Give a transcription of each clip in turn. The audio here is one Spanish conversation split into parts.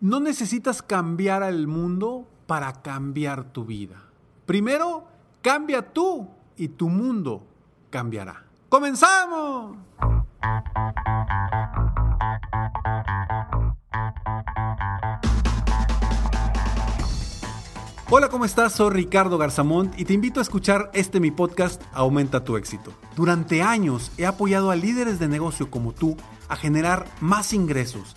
No necesitas cambiar al mundo para cambiar tu vida. Primero, cambia tú y tu mundo cambiará. ¡Comenzamos! Hola, ¿cómo estás? Soy Ricardo Garzamont y te invito a escuchar este mi podcast Aumenta tu éxito. Durante años he apoyado a líderes de negocio como tú a generar más ingresos,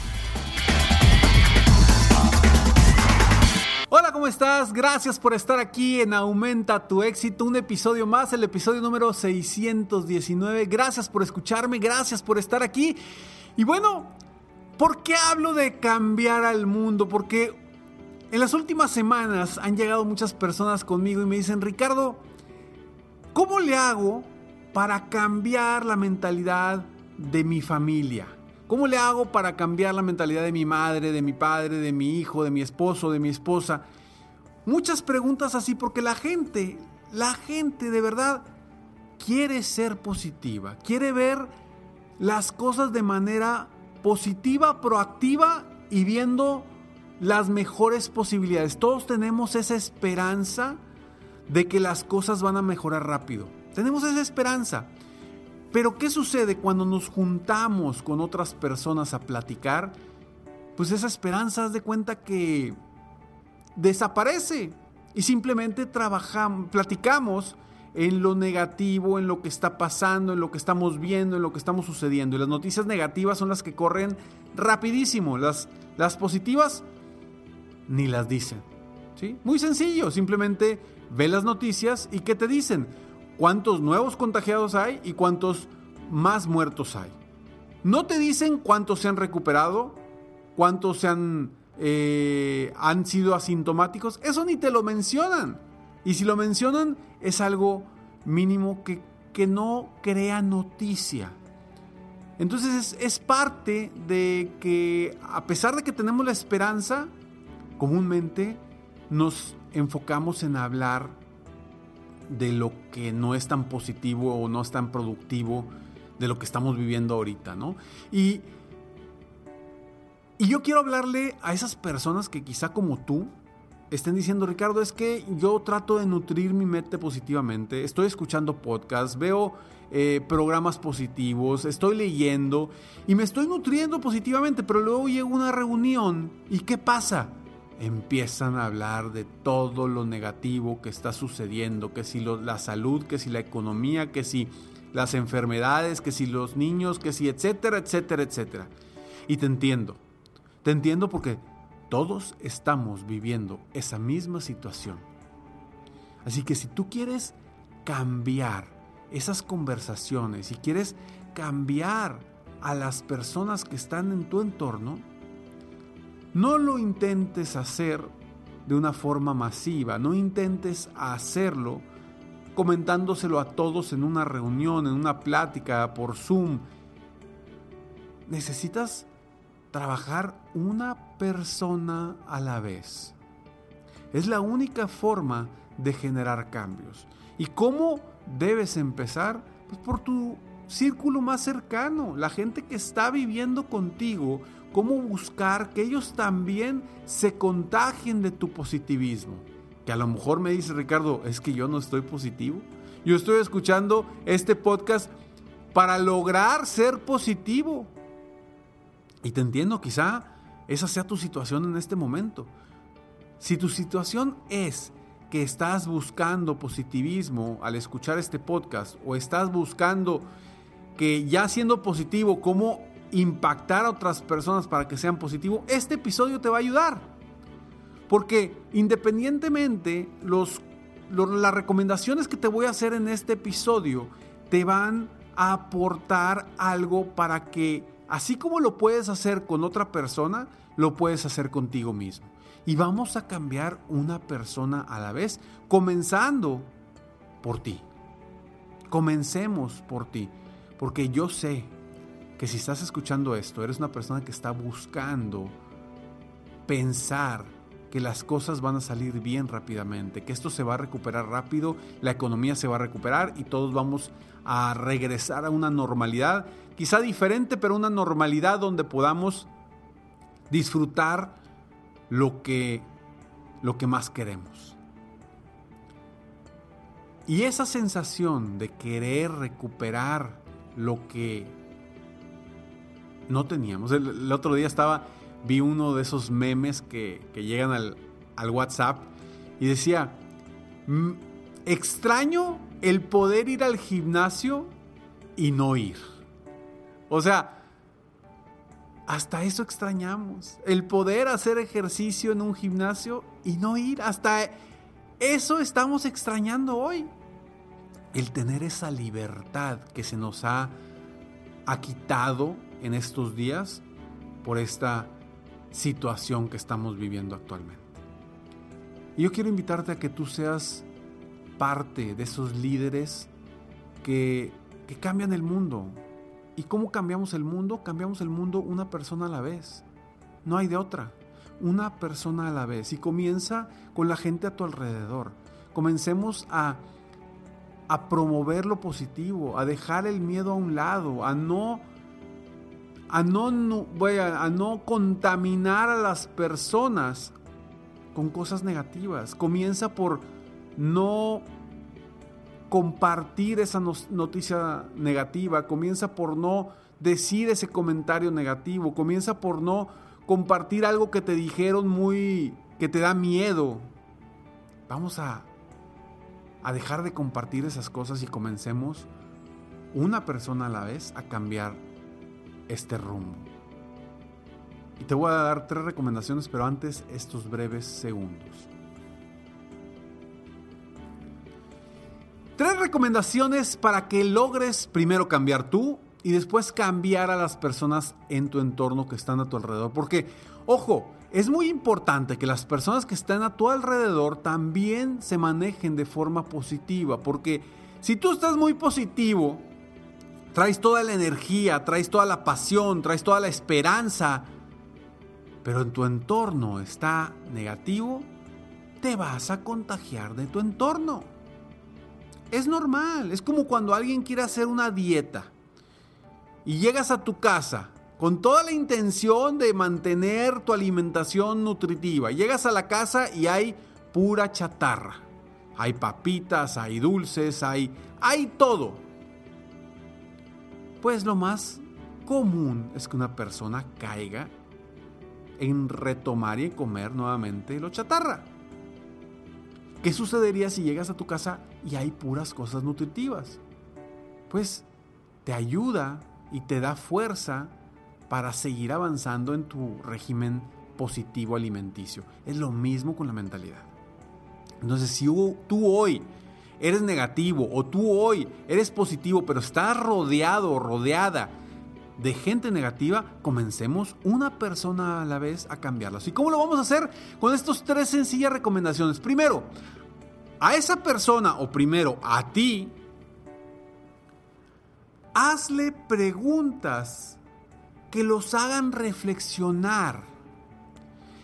¿Cómo estás? Gracias por estar aquí en Aumenta tu éxito, un episodio más, el episodio número 619. Gracias por escucharme, gracias por estar aquí. Y bueno, ¿por qué hablo de cambiar al mundo? Porque en las últimas semanas han llegado muchas personas conmigo y me dicen, Ricardo, ¿cómo le hago para cambiar la mentalidad de mi familia? ¿Cómo le hago para cambiar la mentalidad de mi madre, de mi padre, de mi hijo, de mi esposo, de mi esposa? Muchas preguntas así porque la gente, la gente de verdad quiere ser positiva, quiere ver las cosas de manera positiva, proactiva y viendo las mejores posibilidades. Todos tenemos esa esperanza de que las cosas van a mejorar rápido. Tenemos esa esperanza. Pero ¿qué sucede cuando nos juntamos con otras personas a platicar? Pues esa esperanza, haz de cuenta que desaparece y simplemente trabajamos, platicamos en lo negativo, en lo que está pasando, en lo que estamos viendo, en lo que estamos sucediendo. Y las noticias negativas son las que corren rapidísimo. Las, las positivas ni las dicen. ¿sí? Muy sencillo, simplemente ve las noticias y ¿qué te dicen? ¿Cuántos nuevos contagiados hay y cuántos más muertos hay? No te dicen cuántos se han recuperado, cuántos se han eh, han sido asintomáticos, eso ni te lo mencionan. Y si lo mencionan es algo mínimo que, que no crea noticia. Entonces es, es, parte de que a pesar de que tenemos la esperanza, comúnmente nos enfocamos en hablar de lo que no es tan positivo o no es tan productivo de lo que estamos viviendo ahorita, ¿no? Y y yo quiero hablarle a esas personas que quizá como tú estén diciendo, Ricardo, es que yo trato de nutrir mi mente positivamente, estoy escuchando podcasts, veo eh, programas positivos, estoy leyendo y me estoy nutriendo positivamente, pero luego llega una reunión y ¿qué pasa? Empiezan a hablar de todo lo negativo que está sucediendo, que si la salud, que si la economía, que si las enfermedades, que si los niños, que si etcétera, etcétera, etcétera. Y te entiendo. Te entiendo porque todos estamos viviendo esa misma situación. Así que si tú quieres cambiar esas conversaciones, si quieres cambiar a las personas que están en tu entorno, no lo intentes hacer de una forma masiva, no intentes hacerlo comentándoselo a todos en una reunión, en una plática por Zoom. Necesitas trabajar una persona a la vez. Es la única forma de generar cambios. ¿Y cómo debes empezar? Pues por tu círculo más cercano, la gente que está viviendo contigo, cómo buscar que ellos también se contagien de tu positivismo. Que a lo mejor me dice Ricardo, es que yo no estoy positivo. Yo estoy escuchando este podcast para lograr ser positivo. Y te entiendo, quizá esa sea tu situación en este momento. Si tu situación es que estás buscando positivismo al escuchar este podcast o estás buscando que ya siendo positivo, cómo impactar a otras personas para que sean positivos, este episodio te va a ayudar. Porque independientemente, las recomendaciones que te voy a hacer en este episodio te van a aportar algo para que Así como lo puedes hacer con otra persona, lo puedes hacer contigo mismo. Y vamos a cambiar una persona a la vez, comenzando por ti. Comencemos por ti, porque yo sé que si estás escuchando esto, eres una persona que está buscando pensar que las cosas van a salir bien rápidamente, que esto se va a recuperar rápido, la economía se va a recuperar y todos vamos a regresar a una normalidad, quizá diferente, pero una normalidad donde podamos disfrutar lo que, lo que más queremos. Y esa sensación de querer recuperar lo que no teníamos. El, otro día estaba, vi uno de esos memes que, llegan al, al, WhatsApp y decía, extraño el poder ir al gimnasio y no ir. O sea, hasta eso extrañamos. El poder hacer ejercicio en un gimnasio y no ir. Hasta eso estamos extrañando hoy. El tener esa libertad que se nos ha, ha quitado en estos días por esta situación que estamos viviendo actualmente. Y yo quiero invitarte a que tú seas parte de esos líderes que, que cambian el mundo, ¿Y cómo cambiamos el mundo? Cambiamos el mundo una persona a la vez. No hay de otra. Una persona a la vez. Y comienza con la gente a tu alrededor. Comencemos a, a promover lo positivo, a dejar el miedo a un lado, a no, a no, no a no contaminar a las personas con cosas negativas. Comienza por no compartir esa noticia negativa, comienza por no decir ese comentario negativo, comienza por no compartir algo que te dijeron muy que te da miedo. Vamos a a dejar de compartir esas cosas y comencemos una persona a la vez a cambiar este rumbo. Y te voy a dar tres recomendaciones, pero antes estos breves segundos. Tres recomendaciones para que logres primero cambiar tú y después cambiar a las personas en tu entorno que están a tu alrededor. Porque, ojo, es muy importante que las personas que están a tu alrededor también se manejen de forma positiva. Porque si tú estás muy positivo, traes toda la energía, traes toda la pasión, traes toda la esperanza, pero en tu entorno está negativo, te vas a contagiar de tu entorno. Es normal, es como cuando alguien quiere hacer una dieta y llegas a tu casa con toda la intención de mantener tu alimentación nutritiva. Llegas a la casa y hay pura chatarra. Hay papitas, hay dulces, hay, hay todo. Pues lo más común es que una persona caiga en retomar y comer nuevamente lo chatarra. ¿Qué sucedería si llegas a tu casa y hay puras cosas nutritivas? Pues te ayuda y te da fuerza para seguir avanzando en tu régimen positivo alimenticio. Es lo mismo con la mentalidad. Entonces, si tú hoy eres negativo o tú hoy eres positivo, pero estás rodeado o rodeada de gente negativa, comencemos una persona a la vez a cambiarlas. ¿Y cómo lo vamos a hacer? Con estas tres sencillas recomendaciones. Primero, a esa persona o primero a ti, hazle preguntas que los hagan reflexionar.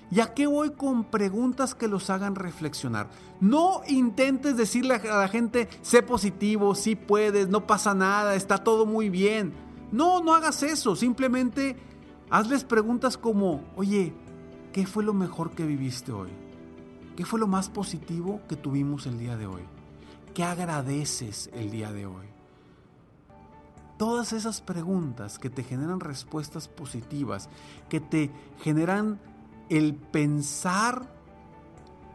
¿Y a qué voy con preguntas que los hagan reflexionar? No intentes decirle a la gente, sé positivo, sí puedes, no pasa nada, está todo muy bien. No, no hagas eso, simplemente hazles preguntas como, oye, ¿qué fue lo mejor que viviste hoy? ¿Qué fue lo más positivo que tuvimos el día de hoy? ¿Qué agradeces el día de hoy? Todas esas preguntas que te generan respuestas positivas, que te generan el pensar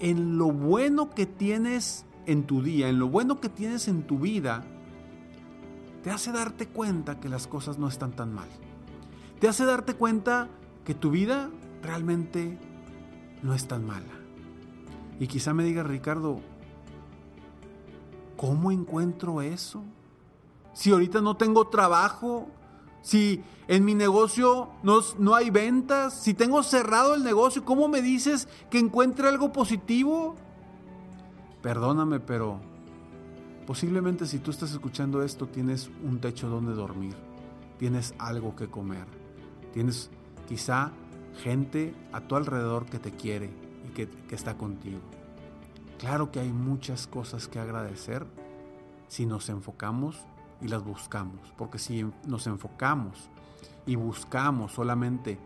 en lo bueno que tienes en tu día, en lo bueno que tienes en tu vida, te hace darte cuenta que las cosas no están tan mal. Te hace darte cuenta que tu vida realmente no es tan mala. Y quizá me diga Ricardo, ¿cómo encuentro eso? Si ahorita no tengo trabajo, si en mi negocio no, no, hay ventas, si tengo cerrado el negocio, ¿cómo me dices que encuentre algo positivo? Perdóname, pero Posiblemente si tú estás escuchando esto tienes un techo donde dormir, tienes algo que comer, tienes quizá gente a tu alrededor que te quiere y que, que está contigo. Claro que hay muchas cosas que agradecer si nos enfocamos y las buscamos, porque si nos enfocamos y buscamos solamente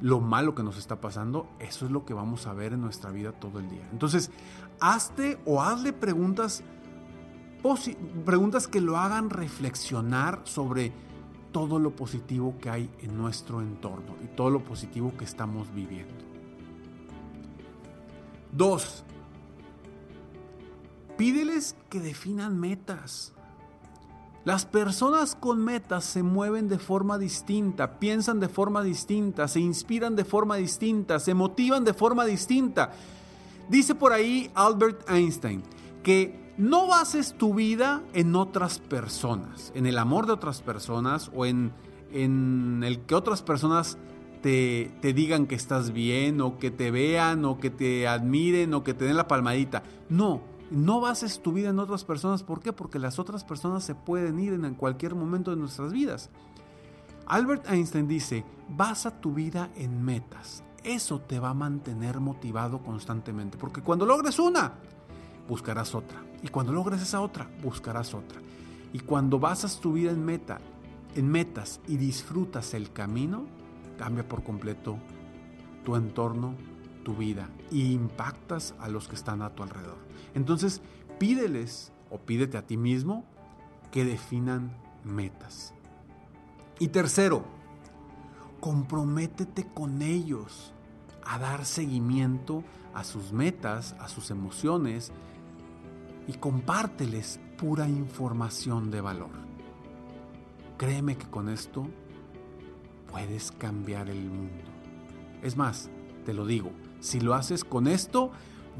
lo malo que nos está pasando, eso es lo que vamos a ver en nuestra vida todo el día. Entonces, hazte o hazle preguntas, preguntas que lo hagan reflexionar sobre todo lo positivo que hay en nuestro entorno y todo lo positivo que estamos viviendo. Dos, Pídeles que definan metas. Las personas con metas se mueven de forma distinta, piensan de forma distinta, se inspiran de forma distinta, se motivan de forma distinta. Dice por ahí Albert Einstein que no bases tu vida en otras personas, en el amor de otras personas o en, en el que otras personas te, te, digan que estás bien o que te vean o que te admiren o que te den la palmadita. No, no bases tu vida en otras personas. ¿Por qué? Porque las otras personas se pueden ir en cualquier momento de nuestras vidas. Albert Einstein dice, basa tu vida en metas. Eso te va a mantener motivado constantemente. Porque cuando logres una, buscarás otra. Y cuando logres esa otra, buscarás otra. Y cuando basas tu vida en meta, en metas y disfrutas el camino, cambia por completo tu entorno, tu vida y impactas a los que están a tu alrededor. Entonces, pídeles o pídete a ti mismo que definan metas. Y tercero, comprométete con ellos a dar seguimiento a sus metas, a sus emociones y compárteles pura información de valor. Créeme que con esto puedes cambiar el mundo. Es más, te lo digo, si lo haces con esto,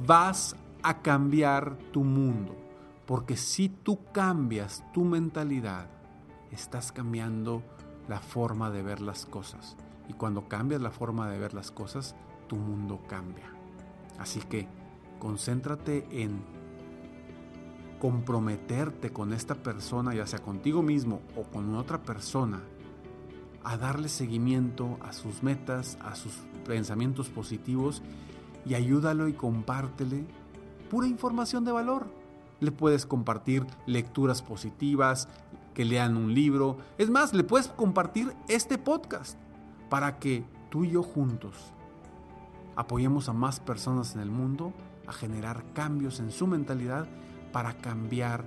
vas a cambiar tu mundo. Porque si tú cambias tu mentalidad, estás cambiando la forma de ver las cosas. Y cuando cambias la forma de ver las cosas, tu mundo cambia. Así que concéntrate en comprometerte con esta persona, ya sea contigo mismo o con otra persona, a darle seguimiento a sus metas, a sus pensamientos positivos y ayúdalo y compártele pura información de valor. Le puedes compartir lecturas positivas, que lean un libro. Es más, le puedes compartir este podcast para que tú y yo juntos apoyemos a más personas en el mundo a generar cambios en su mentalidad para cambiar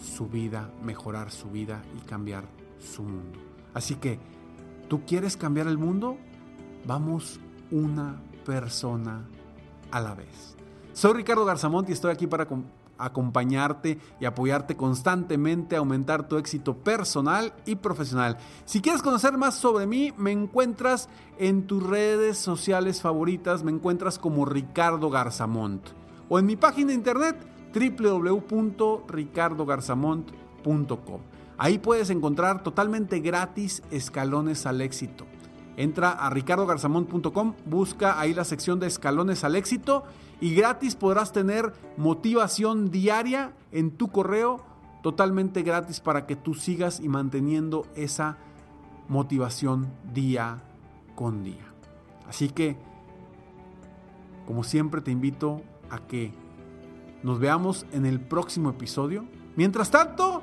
su vida, mejorar su vida y cambiar su mundo. Así que, ¿tú quieres cambiar el mundo? Vamos una persona a la vez. Soy Ricardo Garzamont y estoy aquí para acompañarte y apoyarte constantemente a aumentar tu éxito personal y profesional. Si quieres conocer más sobre mí, me encuentras en tus redes sociales favoritas, me encuentras como Ricardo Garzamont o en mi página de internet www.ricardogarzamont.com. Ahí puedes encontrar totalmente gratis escalones al éxito. Entra a ricardogarzamont.com, busca ahí la sección de escalones al éxito y gratis podrás tener motivación diaria en tu correo, totalmente gratis para que tú sigas y manteniendo esa motivación día con día. Así que, como siempre, te invito a que nos veamos en el próximo episodio. Mientras tanto,